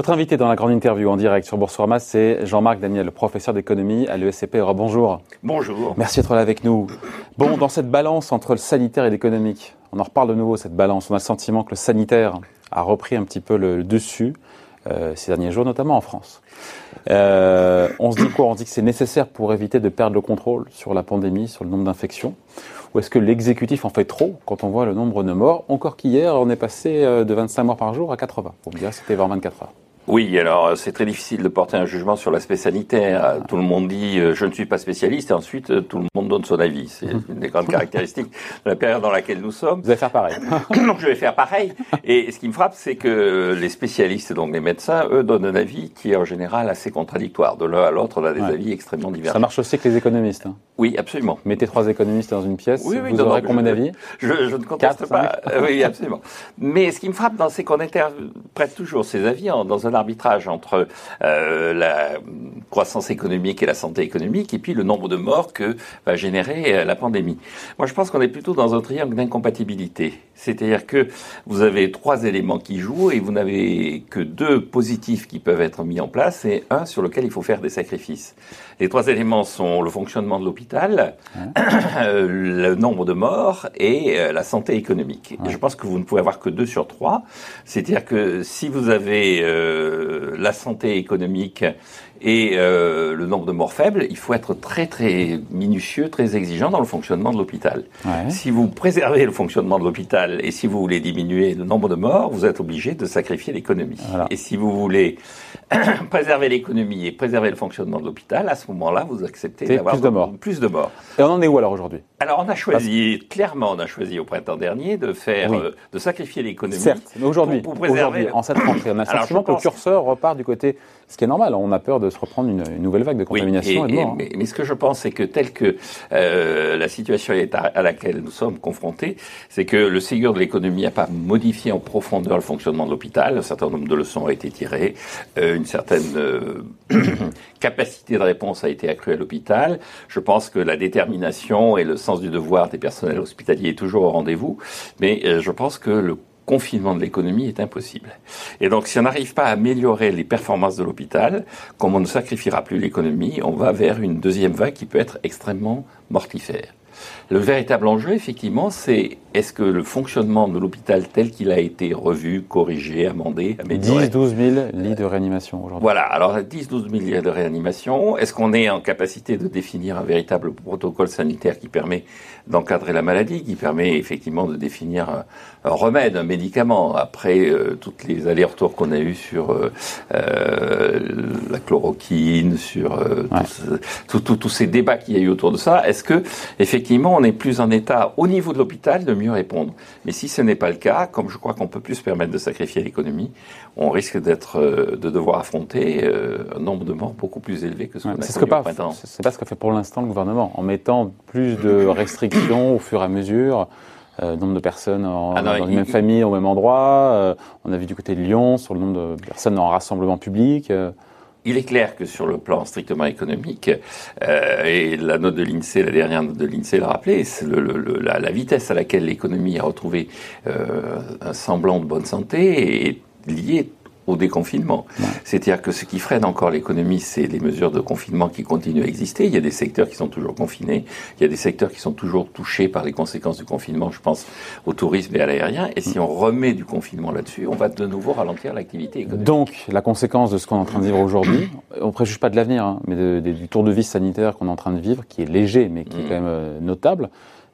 Votre invité dans la grande interview en direct sur Boursorama, c'est Jean-Marc Daniel, professeur d'économie à l'ESCP. Bonjour. Bonjour. Merci d'être là avec nous. Bon, dans cette balance entre le sanitaire et l'économique, on en reparle de nouveau, cette balance. On a le sentiment que le sanitaire a repris un petit peu le dessus euh, ces derniers jours, notamment en France. Euh, on se dit quoi? On se dit que c'est nécessaire pour éviter de perdre le contrôle sur la pandémie, sur le nombre d'infections? Ou est-ce que l'exécutif en fait trop quand on voit le nombre de morts? Encore qu'hier, on est passé euh, de 25 morts par jour à 80. Pour me dire, c'était 20 24 heures. Oui, alors c'est très difficile de porter un jugement sur l'aspect sanitaire. Tout le monde dit euh, je ne suis pas spécialiste et ensuite euh, tout le monde donne son avis. C'est mhm. une des grandes caractéristiques de la période dans laquelle nous sommes. Vous allez faire pareil. donc je vais faire pareil. Et ce qui me frappe, c'est que les spécialistes, donc les médecins, eux donnent un avis qui est en général assez contradictoire. De l'un à l'autre, on a des avis extrêmement divers. Ça marche aussi avec les économistes. Hein. Oui, absolument. Mettez trois économistes dans une pièce, oui, oui, vous aurez combien d'avis je, je, ne conteste pas. oui, absolument. Mais ce qui me frappe, c'est qu'on interprète toujours ces avis dans un arbitrage entre euh, la croissance économique et la santé économique, et puis le nombre de morts que va générer euh, la pandémie. Moi, je pense qu'on est plutôt dans un triangle d'incompatibilité. C'est-à-dire que vous avez trois éléments qui jouent et vous n'avez que deux positifs qui peuvent être mis en place et un sur lequel il faut faire des sacrifices. Les trois éléments sont le fonctionnement de l'hôpital, le nombre de morts et euh, la santé économique. Et je pense que vous ne pouvez avoir que deux sur trois. C'est-à-dire que si vous avez euh, la santé économique et euh, le nombre de morts faibles, il faut être très très minutieux, très exigeant dans le fonctionnement de l'hôpital. Si vous préservez le fonctionnement de l'hôpital et si vous voulez diminuer le nombre de morts, vous êtes obligé de sacrifier l'économie. Et si vous voulez préserver l'économie et préserver le fonctionnement de l'hôpital, à ce moment-là, vous acceptez d'avoir plus de morts. Plus de morts. Et on en est où alors aujourd'hui? Alors on a choisi, clairement, on a choisi au printemps dernier de faire, euh, de sacrifier l'économie. Certes, mais aujourd'hui, en cette rentrée, on a le sentiment que le curseur repart du côté, ce qui est normal. On a peur de se reprendre une, nouvelle vague de contamination et, de hein. mais, ce que je pense, c'est que tel que euh, la situation est à, laquelle nous sommes confrontés, c'est que le Ségur de l'économie n'a pas modifié en profondeur le fonctionnement de l'hôpital. Un certain nombre de leçons ont été tirées. Euh, une certaine euh, capacité de réponse a été accrue à l'hôpital. Je pense que la détermination et le sens du devoir des personnels hospitaliers est toujours au rendez-vous, mais je pense que le confinement de l'économie est impossible. Et donc, si on n'arrive pas à améliorer les performances de l'hôpital, comme on ne sacrifiera plus l'économie, on va vers une deuxième vague qui peut être extrêmement mortifère. Le véritable enjeu, effectivement, c'est est-ce que le fonctionnement de l'hôpital tel qu'il a été revu, corrigé, amendé, amélioré 10-12 000 lits de réanimation aujourd'hui. Voilà, alors 10-12 000 lits de réanimation. Est-ce qu'on est en capacité de définir un véritable protocole sanitaire qui permet d'encadrer la maladie, qui permet effectivement de définir un, remède, un médicament, après euh, toutes les allers-retours qu'on a eus sur euh, euh, la chloroquine, sur tous ces débats qu'il y a eu autour de ça, est-ce que effectivement on est plus en état au niveau de l'hôpital de mieux répondre Mais si ce n'est pas le cas, comme je crois qu'on peut plus se permettre de sacrifier l'économie, on risque d'être, de devoir affronter un nombre de morts beaucoup plus élevé que ce qu'on a ce que pas, C'est pas ce qu'a fait pour l'instant le gouvernement, en mettant plus de restrictions au fur et à mesure. Euh, nombre de personnes ah dans une même famille, au même endroit. Euh, on a vu du côté de Lyon sur le nombre de personnes en rassemblement public. Euh. Il est clair que sur le plan strictement économique, et la note de l'INSEE, la dernière note de l'INSEE l'a rappelé, la, la, vitesse à laquelle l'économie a retrouvé un semblant de bonne santé est liée au déconfinement. C'est-à-dire que ce qui freine encore l'économie, c'est les mesures de confinement qui continuent à exister. Il y a des secteurs qui sont toujours confinés, il y a des secteurs qui sont toujours touchés par les conséquences du confinement, je pense au tourisme et à l'aérien. Et si on remet du confinement là-dessus, on va de nouveau ralentir l'activité économique. Donc, la conséquence de ce qu'on est en train de vivre aujourd'hui, on ne préjuge pas de l'avenir, hein, mais du tour de vie sanitaire qu'on est en train de vivre, qui est léger, mais qui est mm. quand même euh, notable,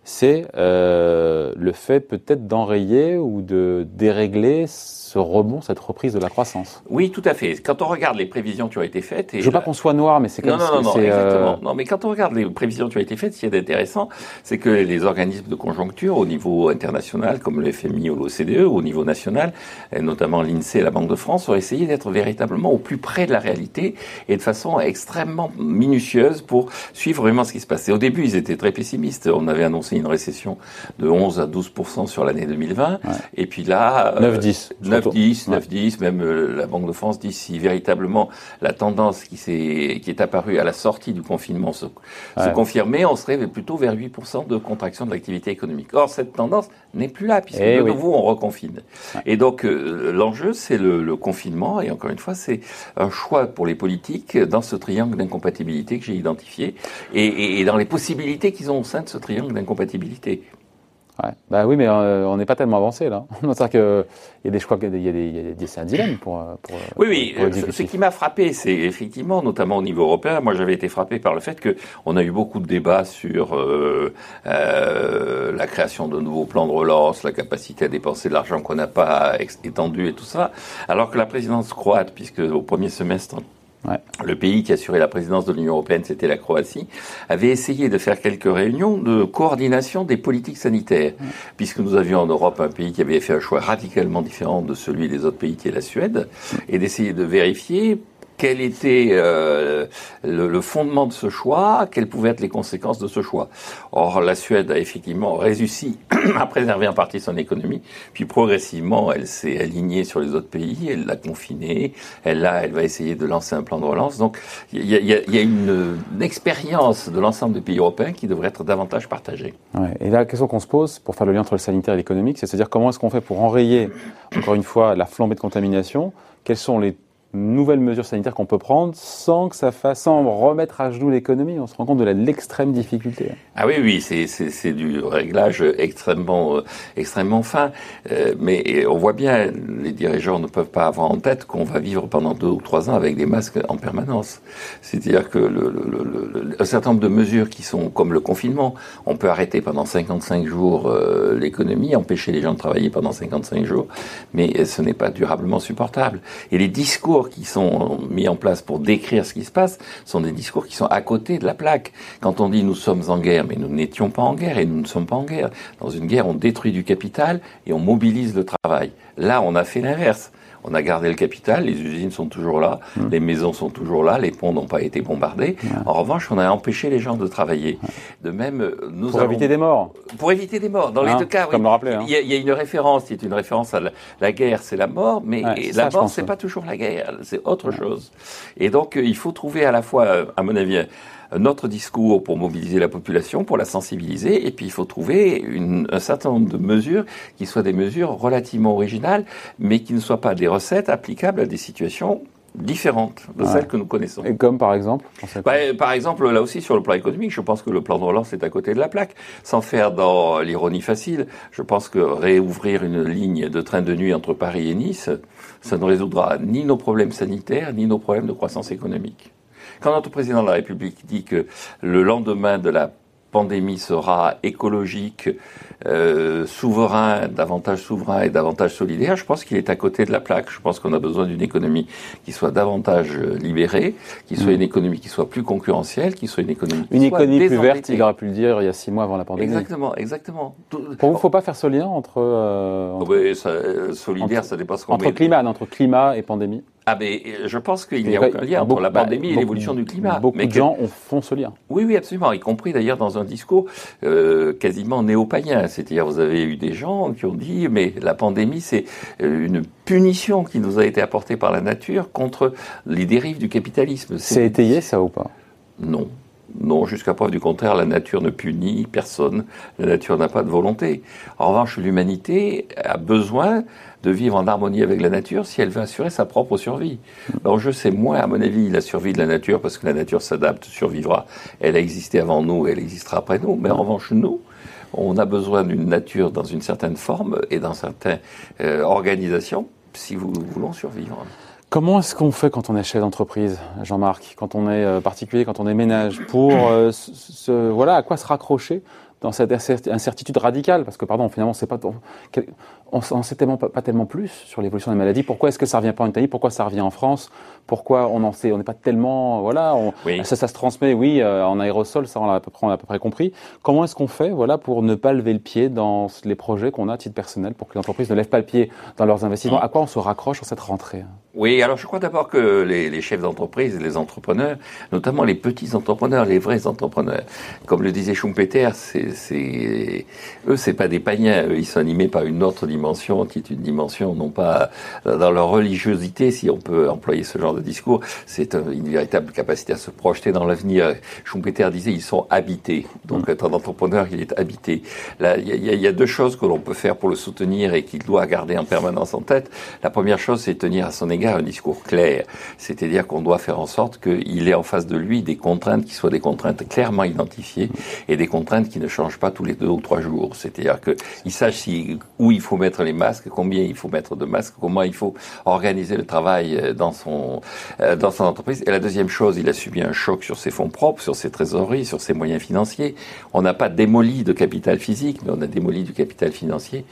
c'est euh, le fait peut-être d'enrayer ou de dérégler ce rebond, cette reprise de la croissance. Oui, tout à fait. Quand on regarde les prévisions qui ont été faites... Et Je veux pas qu'on soit noir, mais c'est comme non, non, non, exactement. Euh, non, mais quand on regarde les prévisions qui ont été faites, ce qui est intéressant, c'est que les organismes de conjoncture au niveau international, comme le FMI ou l'OCDE, au niveau national, et notamment l'INSEE et la Banque de France, ont essayé d'être véritablement au plus près de la réalité et de façon extrêmement minutieuse pour suivre vraiment ce qui se passait. Au début, ils étaient très pessimistes. On avait annoncé une récession de 11 à 12% sur l'année 2020. Et puis là, 9-10. 9-10, 9-10, même la Banque de France dit si véritablement la tendance qui, est, qui est apparue à la sortie du confinement se, confirmait, on serait plutôt vers 8% de contraction de l'activité économique. Or, cette tendance n'est plus là, puisque eh de nouveau, on reconfine. Et donc, l'enjeu, c'est le, confinement, et encore une fois, c'est un choix pour les politiques dans ce triangle d'incompatibilité que j'ai identifié, et, et, dans les possibilités qu'ils ont au sein de ce triangle d'incompatibilité. Ouais. Bah oui, mais euh, on n'est pas tellement avancé là. C'est-à-dire qu'il y a des choix, il y a des, il y a des c'est un dilemme pour. pour oui, oui. ce, qui m'a frappé, c'est effectivement, notamment au niveau européen, moi j'avais été frappé par le fait que on a eu beaucoup de débats sur euh, euh, la création de nouveaux plans de relance, la capacité à dépenser de l'argent qu'on n'a pas étendu et tout ça, alors que la présidence croate, puisque au premier semestre le pays qui assurait la présidence de l'Union européenne, c'était la Croatie, avait essayé de faire quelques réunions de coordination des politiques sanitaires, puisque nous avions en Europe un pays qui avait fait un choix radicalement différent de celui des autres pays qui est la Suède, et d'essayer de vérifier quel était euh, le, fondement de ce choix, quelles pouvaient être les conséquences de ce choix. Or, la Suède a effectivement réussi à préserver en partie son économie, puis progressivement, elle s'est alignée sur les autres pays, elle l'a confiné, elle, a, elle va essayer de lancer un plan de relance. Donc, il y a, y a, une, expérience de l'ensemble des pays européens qui devrait être davantage partagée. Ouais. Et la question qu'on se pose, pour faire le lien entre le sanitaire et l'économique, c'est à dire comment est-ce qu'on fait pour enrayer, encore une fois, la flambée de contamination? Quels sont les nouvelles mesures sanitaires qu'on peut prendre sans que ça fasse, remettre à genoux l'économie. On se rend compte de l'extrême difficulté. Ah oui, oui, c'est du réglage extrêmement, euh, extrêmement fin. Euh, mais on voit bien, les dirigeants ne peuvent pas avoir en tête qu'on va vivre pendant deux ou trois ans avec des masques en permanence. C'est-à-dire que certain nombre de mesures qui sont comme le confinement, on peut arrêter pendant 55 jours euh, l'économie, empêcher les gens de travailler pendant 55 jours, mais ce n'est pas durablement supportable. Et les discours qui sont mis en place pour décrire ce qui se passe sont des discours qui sont à côté de la plaque. Quand on dit nous sommes en guerre, mais nous n'étions pas en guerre et nous ne sommes pas en guerre. Dans une guerre, on détruit du capital et on mobilise le travail. Là, on a fait l'inverse. On a gardé le capital, les usines sont toujours là, mmh. les maisons sont toujours là, les ponts n'ont pas été bombardés. En revanche, on a empêché les gens de travailler. De même, euh, nous pour éviter des morts. Pour éviter des morts. Dans les hein, deux cas, comme oui. Hein. il, y a, une référence qui est une référence à la, guerre, c'est la mort, mais la mort, c'est pas toujours la guerre, c'est autre chose. Et donc, euh, il faut trouver à la fois, à mon avis, notre discours pour mobiliser la population, pour la sensibiliser, et puis il faut trouver une, un certain nombre de mesures qui soient des mesures relativement originales, mais qui ne soient pas des recettes applicables à des situations différentes de celles que nous connaissons. Et comme par exemple bah, Par exemple, là aussi, sur le plan économique, je pense que le plan de relance est à côté de la plaque. Sans faire dans l'ironie facile, je pense que réouvrir une ligne de train de nuit entre Paris et Nice, ça ne résoudra ni nos problèmes sanitaires, ni nos problèmes de croissance économique. Quand notre président de la République dit que le lendemain de la pandémie sera écologique, euh, souverain, davantage souverain et davantage solidaire, je pense qu'il est à côté de la plaque. Je pense qu'on a besoin d'une économie qui soit davantage euh, libérée, qui soit mm. une économie qui soit plus concurrentielle, qui soit une économie une économie plus verte. Il aurait pu le dire il y a six mois avant la pandémie. Exactement, exactement. Pour vous, il ne faut pas faire ce lien entre, euh, oui, ça, solidaire, ça dépasse entre climat, entre climat et pandémie. Ah mais je pense qu'il n'y a aucun lien entre la pandémie et l'évolution du climat. Beaucoup de gens font ce lien. Oui, oui, absolument, y compris d'ailleurs dans un discours euh, quasiment néo-païen. C'est-à-dire, vous avez eu des gens qui ont dit, mais la pandémie, c'est euh, une punition qui nous a été apportée par la nature contre les dérives du capitalisme. C'est étayé ça ou pas? Non. Non, jusqu'à preuve du contraire, la nature ne punit personne. La nature n'a pas de volonté. En revanche, l'humanité a besoin de vivre en harmonie avec la nature si elle veut assurer sa propre survie. L'enjeu, c'est moins, à mon avis, la survie de la nature, parce que la nature s'adapte, survivra. Elle a existé avant nous, elle existera après nous. Mais en revanche, nous, on a besoin d'une nature dans une certaine forme et dans certaines euh, organisations si nous voulons survivre. Comment est-ce qu'on fait quand on est chef d'entreprise, Jean-Marc, quand on est euh, particulier, quand on est ménage, pour euh, voilà à quoi se raccrocher dans cette incertitude radicale Parce que pardon, finalement, c'est pas on ne sait tellement pas, tellement plus sur l'évolution des maladies. Pourquoi est-ce que ça revient pas en Italie? Pourquoi ça revient en France? Pourquoi on en sait On n'est pas tellement voilà. ça, ça se transmet, oui, euh, en aérosol, ça on a à peu près, on a à peu près compris. Comment est-ce qu'on fait, voilà, pour ne pas lever le pied dans les projets qu'on a à titre personnel, pour que les entreprises ne lèvent pas le pied dans leurs investissements? À quoi on se raccroche sur cette rentrée? Oui, alors je crois d'abord que les, les chefs d'entreprise, les entrepreneurs, notamment les petits entrepreneurs, les vrais entrepreneurs, comme le disait Schumpeter, c'est, c'est, eux, c'est pas des païens, eux, ils sont animés par une autre dimension, qui est une dimension non pas dans leur religiosité, si on peut employer ce genre de discours, c'est une véritable capacité à se projeter dans l'avenir. Schumpeter disait, ils sont habités. Donc, être un entrepreneur, il est habité. Là, il y, y, a deux choses que l'on peut faire pour le soutenir et qu'il doit garder en permanence en tête. La première chose, c'est tenir à son égard un discours clair. C'est-à-dire qu'on doit faire en sorte qu'il ait en face de lui des contraintes qui soient des contraintes clairement identifiées et des contraintes qui ne changent pas tous les deux ou trois jours. C'est-à-dire qu'il sache si, où il faut mettre les masques, combien il faut mettre de masques, comment il faut organiser le travail euh, dans son, euh, dans son entreprise. Et la deuxième chose, il a subi un choc sur ses fonds propres, sur ses trésoreries, sur ses moyens financiers. On n'a pas démoli de capital physique, mais on a démoli du capital financier.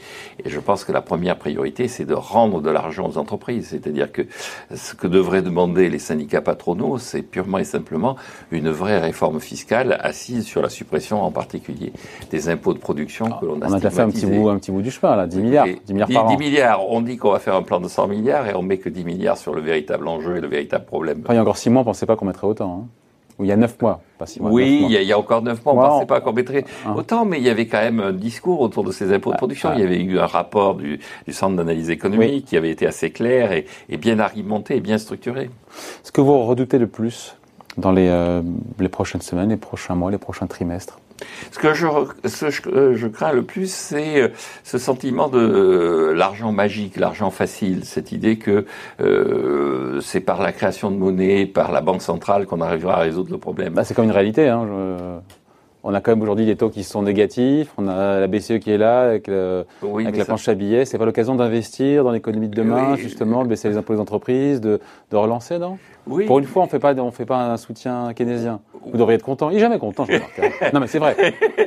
Et je pense que la première priorité, c'est de rendre de l'argent aux entreprises. C'est-à-dire que ce que devraient demander les syndicats patronaux, c'est purement et simplement une vraie réforme fiscale assise sur la suppression en particulier des impôts de production que l'on a On a déjà fait un petit, bout, un petit bout du chemin, là, 10 milliards. 10 milliards par 10, an. milliards, on dit qu'on va faire un plan de 100 milliards et on met que 10 milliards sur le véritable enjeu et le véritable problème. Enfin, il y a encore 6 mois, on ne pensait pas qu'on mettrait autant. Hein. Il y a 9 mois, pas 6 mois. Oui, il y, a, il y, a encore 9 mois, on ne pensait pas qu'on mettrait Hein. autant, mais il y avait quand même un discours autour de ces impôts de Ah, production. ah. Il y avait eu un rapport du, du Centre d'analyse économique qui avait été assez clair et, et bien argumenté et bien structuré. Ce que vous redoutez le plus dans les, euh, les prochaines semaines, les prochains mois, les prochains trimestres Ce que je, re- ce que je, euh, je crains le plus, c'est euh, ce sentiment de euh, l'argent magique, l'argent facile, cette idée que euh, c'est par la création de monnaie, par la banque centrale qu'on arrivera à résoudre le problème. Bah, C'est comme une réalité. Hein. Je- On a quand même aujourd'hui des taux qui sont négatifs. On a la BCE qui est là avec, le- oui, avec mais la ça- planche à billets. C'est pas l'occasion d'investir dans l'économie de demain, Oui. justement, de baisser les impôts des entreprises, de, de relancer, non? Oui. Pour une fois, on on fait pas un soutien keynésien. Vous devriez être content. Il est jamais content, je remarque. hein. Non, mais c'est vrai.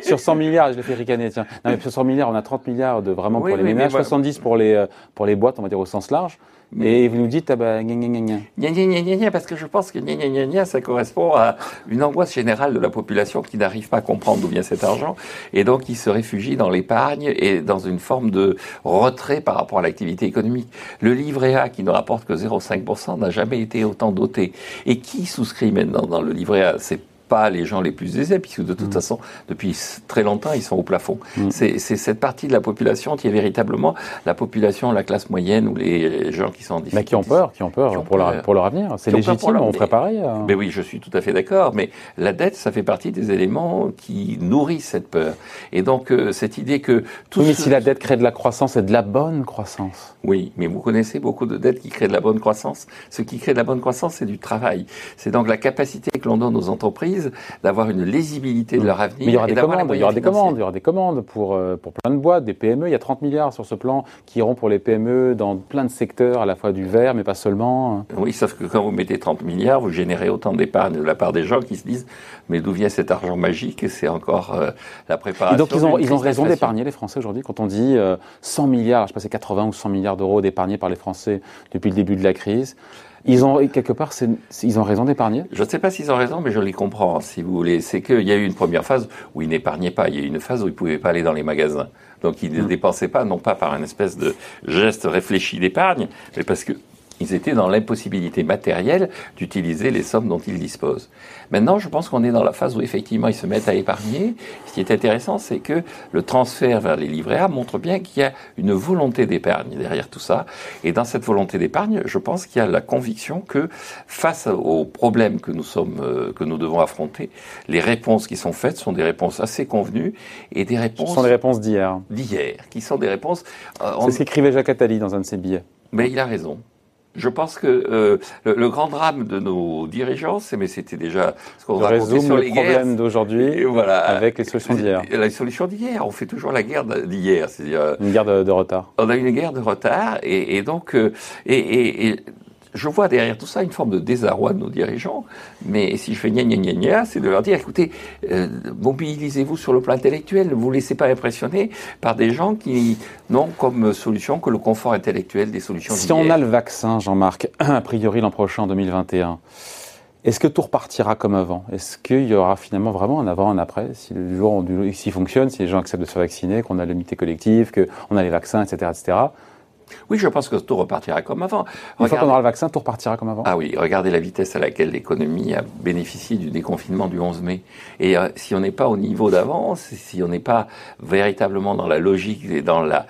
Sur 100 milliards, je l'ai fait ricaner, tiens. Non, mais sur 100 milliards, on a 30 milliards de vraiment Oui, pour les oui, ménages, voilà. 70 pour les, euh, pour les boîtes, on va dire au sens large. Mais- Et vous nous dites, ah bah, gna, gna, gna, gna. Gna, gna, gna, gna, gna, parce que je pense que gna, gna, gna, gna, ça correspond à une angoisse générale de la population qui n'arrive pas à comprendre d'où vient cet argent et donc qui se réfugie dans l'épargne et dans une forme de retrait par rapport à l'activité économique. Le livret A qui ne rapporte que 0,5% n'a jamais été autant doté. Et qui souscrit maintenant dans le livret A? C'est pas les gens les plus aisés, puisque de toute façon, depuis très longtemps, ils sont au plafond. Mm. C'est cette partie de la population qui est véritablement la population, la classe moyenne ou les gens qui sont en difficulté. qui ont peur, qui ont peur, Qui ont pour, Leur, peur. pour leur avenir. C'est légitime, leur- on ferait mais- pareil. euh. Mais oui, je suis tout à fait d'accord, mais la dette, ça fait partie des éléments qui nourrissent cette peur. Et donc, euh, cette idée que tout Oui, mais ce- si la dette crée de la croissance et de la bonne croissance. Oui, mais vous connaissez beaucoup de dettes qui créent de la bonne croissance. Ce qui crée de la bonne croissance, c'est du travail. C'est donc la capacité que l'on donne aux entreprises d'avoir une lisibilité de leur avenir. Mais il y aura des commandes, il y aura des commandes, il y aura des commandes pour, euh, pour plein de boîtes, des PME. Il y a 30 milliards sur ce plan qui iront pour les PME dans plein de secteurs, à la fois du verre, mais pas seulement. Oui, sauf que quand vous mettez 30 milliards, vous générez autant d'épargne de la part des gens qui se disent mais d'où vient cet argent magique? C'est encore euh, la préparation. Et donc ils ont, ils ont raison d'épargner les Français aujourd'hui. Quand on dit euh, 100 milliards, je sais pas, c'est 80 ou 100 milliards d'euros d'épargnés par les Français depuis le début de la crise, ils ont quelque part, ils ont raison d'épargner? Je ne sais pas s'ils ont raison, mais je les comprends, si vous voulez. C'est qu'il y a eu une première phase où ils n'épargnaient pas. Il y a eu une phase où ils ne pouvaient pas aller dans les magasins. Donc ils ne dépensaient pas, non pas par un espèce de geste réfléchi d'épargne, mais parce que ils étaient dans l'impossibilité matérielle d'utiliser les sommes dont ils disposent. Maintenant, je pense qu'on est dans la phase où effectivement ils se mettent à épargner. Ce qui est intéressant, c'est que le transfert vers les livrets A montre bien qu'il y a une volonté d'épargne derrière tout ça. Et dans cette volonté d'épargne, je pense qu'il y a la conviction que face aux problèmes que nous sommes, euh, que nous devons affronter, les réponses qui sont faites sont des réponses assez convenues et des Ce réponses sont les réponses d'hier. d'hier, qui sont des réponses. euh, C'est ce qu'écrivait Jacques Attali dans un de ses billets. mais il a raison. Je pense que euh, le, le grand drame de nos dirigeants, c'est mais c'était déjà ce qu'on racontait sur les les guerres. problèmes d'aujourd'hui voilà. avec les solutions d'hier. La solution d'hier, on fait toujours la guerre d'hier. C'est-à-dire, Une guerre de, de retard. on a une guerre de retard et, et donc, euh, et, et- et je vois derrière tout ça une forme de désarroi de nos dirigeants. Mais si je fais gna gna gna gna, c'est de leur dire, écoutez, euh, mobilisez-vous sur le plan intellectuel. Ne vous laissez pas impressionner par des gens qui n'ont comme solution que le confort intellectuel des solutions Si on a le vaccin, Jean-Marc, a priori l'an prochain, en 2021, est-ce que tout repartira comme avant? Est-ce qu'il y aura finalement vraiment un avant, un après? Si le jour s'il fonctionne, si les gens acceptent de se faire vacciner, qu'on a l'unité collective, qu'on a les vaccins, etc., etc., Oui, je pense que tout repartira comme avant. Une fois qu'on aura le vaccin, tout repartira comme avant. Ah oui, regardez la vitesse à laquelle l'économie a bénéficié du déconfinement du 11 mai. Et euh, si on n'est pas au niveau d'avance, si on n'est pas véritablement dans la logique et dans la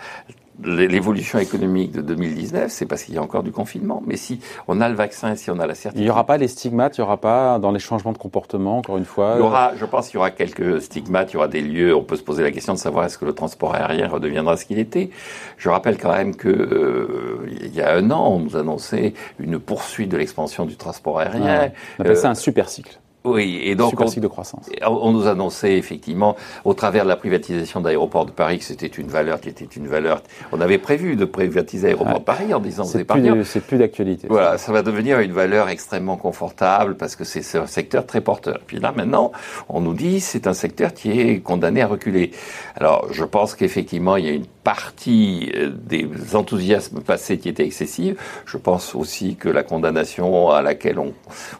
l'évolution économique de 2019, c'est parce qu'il y a encore du confinement. Mais si on a le vaccin, si on a la certitude... Il n'y aura pas les stigmates, il n'y aura pas dans les changements de comportement, encore une fois Il y aura, je pense qu'il y aura quelques stigmates, il y aura des lieux, on peut se poser la question de savoir est-ce que le transport aérien redeviendra ce qu'il était. Je rappelle quand même que euh, il y a un an, on nous annonçait une poursuite de l'expansion du transport aérien. on appelle ça un super cycle. Oui, et donc on, de croissance. On nous annonçait effectivement, au travers de la privatisation d'aéroports de Paris, que c'était une valeur qui était une valeur. On avait prévu de privatiser l'aéroport de Paris en disant c'est plus, c'est plus d'actualité. Voilà, ça. va devenir une valeur extrêmement confortable parce que c'est un secteur très porteur. Puis là maintenant, on nous dit c'est un secteur qui est condamné à reculer. Alors je pense qu'effectivement il y a une partie euh, des enthousiasmes passés qui étaient excessifs. Je pense aussi que la condamnation à laquelle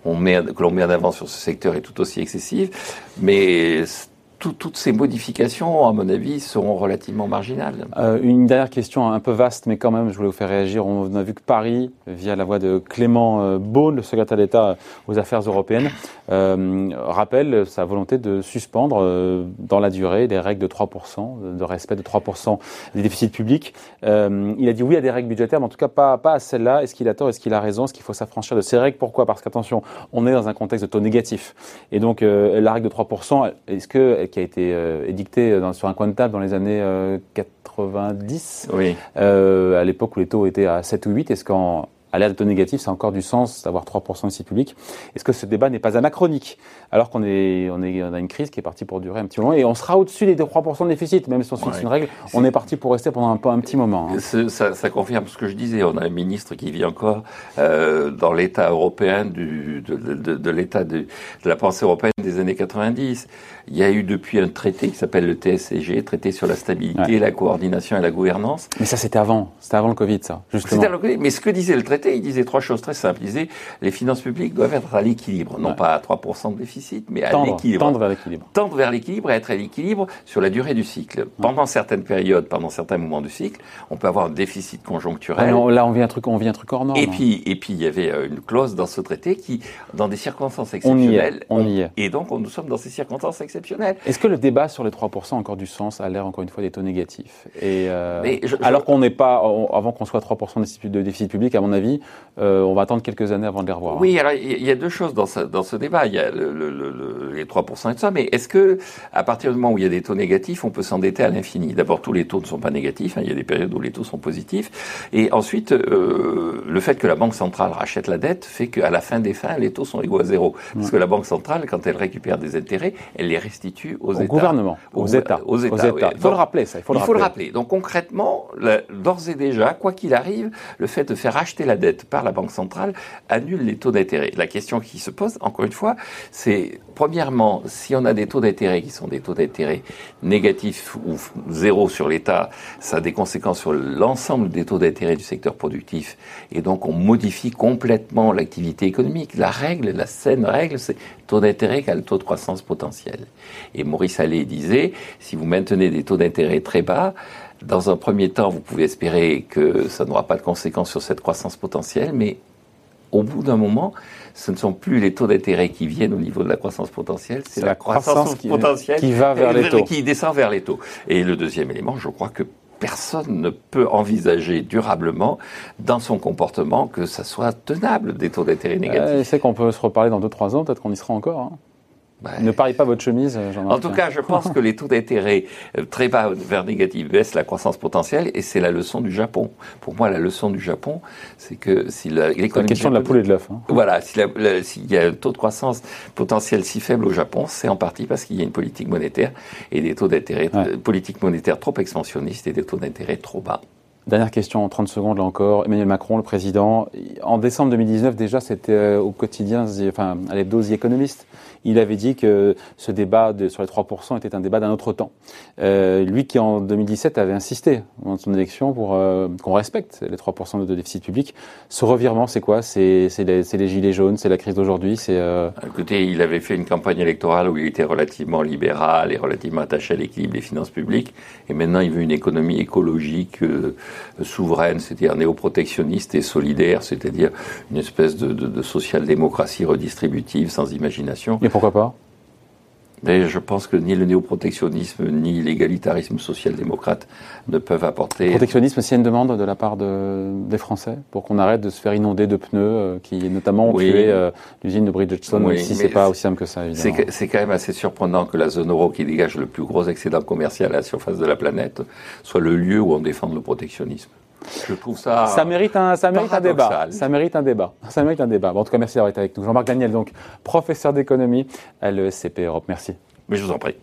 on, met, que l'on met en avant sur ce secteur est tout aussi excessive, mais toutes ces modifications, à mon avis, seront relativement marginales. Euh, une dernière question un peu vaste, mais quand même, je voulais vous faire réagir. On a vu que Paris, via la voix de Clément euh, Beaune, le secrétaire d'État aux Affaires européennes, euh, rappelle sa volonté de suspendre dans la durée les règles de 3%, de respect de 3% des déficits publics. il a dit oui à des règles budgétaires, mais en tout cas pas, pas à celles-là. Est-ce qu'il a tort? Est-ce qu'il a raison? Est-ce qu'il faut s'affranchir de ces règles? Pourquoi? Parce qu'attention, on est dans un contexte de taux négatif. Et donc, la règle de 3%, est-ce que qui a été euh, édicté euh, sur un coin de table dans les années 90, euh, à l'époque où les taux étaient à 7 ou 8. Est-ce qu'en à l'ère de taux négatif, ça a encore du sens d'avoir 3% ici public? Est-ce que ce débat n'est pas anachronique? Alors qu'on est, on est, on a une crise qui est partie pour durer un petit moment et on sera au-dessus des 3% de déficit, même si on suit une règle, on est parti pour rester pendant un, un petit moment. Hein. Ça, ça, confirme ce que je disais. On a un ministre qui vit encore euh, dans l'État européen du, de, de, de l'État de, la pensée européenne des années 90. Il y a eu depuis un traité qui s'appelle le TSCG, traité sur la stabilité, la coordination et la gouvernance. Mais ça, c'était avant. C'était avant le Covid, ça, justement. C'était avant le Covid. Mais ce que disait le traité, il disait trois choses très simples. Il disait les finances publiques doivent être à l'équilibre, non pas à 3% de déficit, mais à l'équilibre. Tendre vers l'équilibre. Tendre vers l'équilibre et être à l'équilibre sur la durée du cycle. Pendant certaines périodes, pendant certains moments du cycle, on peut avoir un déficit conjoncturel. là, on vit un truc, on vit un truc hors norme. Et puis, et puis, il y avait euh, une clause dans ce traité qui, dans des circonstances exceptionnelles, on y est. Et donc, nous sommes dans ces circonstances exceptionnelles. Est-ce que le débat sur les 3% a encore du sens à l'ère, encore une fois, des taux négatifs Et euh, alors qu'on n'est pas, avant qu'on soit 3% de déficit public, à mon avis, euh, on va attendre quelques années avant de les revoir. Oui, alors il y a deux choses dans ce, dans ce débat. Il y a le, le, le, les 3% et tout ça, mais est-ce que à partir du moment où il y a des taux négatifs, on peut s'endetter à l'infini? D'abord, tous les taux ne sont pas négatifs. Hein, il y a des périodes où les taux sont positifs. Et ensuite, euh, le fait que la Banque centrale rachète la dette fait qu'à la fin des fins, les taux sont égaux à zéro. Parce que la Banque centrale, quand elle récupère des intérêts, elle les restitue aux Au États. gouvernement, aux, États. Aux États. Il faut le rappeler, ça. Il faut le, rappeler. Donc concrètement, d'ores et déjà, quoi qu'il arrive, le fait de faire acheter la dette par la Banque centrale annule les taux d'intérêt. La question qui se pose, encore une fois, c'est premièrement, si on a des taux d'intérêt qui sont des taux d'intérêt négatifs ou zéro sur l'État, ça a des conséquences sur l'ensemble des taux d'intérêt du secteur productif. Et donc, on modifie complètement l'activité économique. La règle, la saine règle, c'est taux d'intérêt égale taux de croissance potentiel. Et Maurice Allais disait, si vous maintenez des taux d'intérêt très bas, dans un premier temps, vous pouvez espérer que ça n'aura pas de conséquences sur cette croissance potentielle, mais au bout d'un moment, ce ne sont plus les taux d'intérêt qui viennent au niveau de la croissance potentielle, c'est la, croissance, potentielle qui va vers les taux, qui descend vers les taux. Et le deuxième élément, je crois que personne ne peut envisager durablement dans son comportement que ça soit tenable des taux d'intérêt négatifs. Euh, c'est qu'on peut se reparler dans 2-3 ans, peut-être qu'on y sera encore. Hein. Bah, ne pariez pas votre chemise, euh, jean En tout cas, je pense que les taux d'intérêt euh, très bas vers négatif baissent la croissance potentielle et c'est la leçon du Japon. Pour moi, la leçon du Japon, c'est que si l'économie... C'est la question de la poule et de l'œuf. Hein. Voilà, s'il y a un taux de croissance potentiel si faible au Japon, c'est en partie parce qu'il y a une politique monétaire et des taux d'intérêt, ouais. politique monétaire trop expansionnistes et des taux d'intérêt trop bas. Dernière question en 30 secondes là encore. Emmanuel Macron, le président, en décembre 2019 déjà, c'était euh, au quotidien, enfin à l'hebdo The Economist, il avait dit que ce débat sur les 3% était un débat d'un autre temps. Euh, lui qui en 2017 avait insisté dans son élection pour euh, qu'on respecte les 3% de déficit public. Ce revirement, c'est quoi? C'est les, les, gilets jaunes, c'est la crise d'aujourd'hui c'est euh... Écoutez, il avait fait une campagne électorale où il était relativement libéral et relativement attaché à l'équilibre des finances publiques. Et maintenant, il veut une économie écologique. Euh, souveraine, c'est-à-dire néoprotectionniste, et solidaire, c'est-à-dire une espèce de, de social-démocratie redistributive sans imagination. Et pourquoi pas? Mais je pense que ni le néoprotectionnisme ni l'égalitarisme social-démocrate ne peuvent apporter. Le protectionnisme, c'est une demande de la part de, des Français pour qu'on arrête de se faire inonder de pneus euh, qui, notamment, ont tué euh, l'usine de Bridgestone, oui, si c'est pas aussi simple que ça, évidemment. C'est quand même assez surprenant que la zone euro, qui dégage le plus gros excédent commercial à la surface de la planète, soit le lieu où on défend le protectionnisme. Je trouve ça. Ça mérite un, ça mérite un débat. Ça mérite un débat. Ça mérite un débat. Bon, en tout cas, merci d'avoir été avec nous. Jean-Marc Daniel, donc professeur d'économie à l'ESCP Europe. Merci. Mais je vous en prie.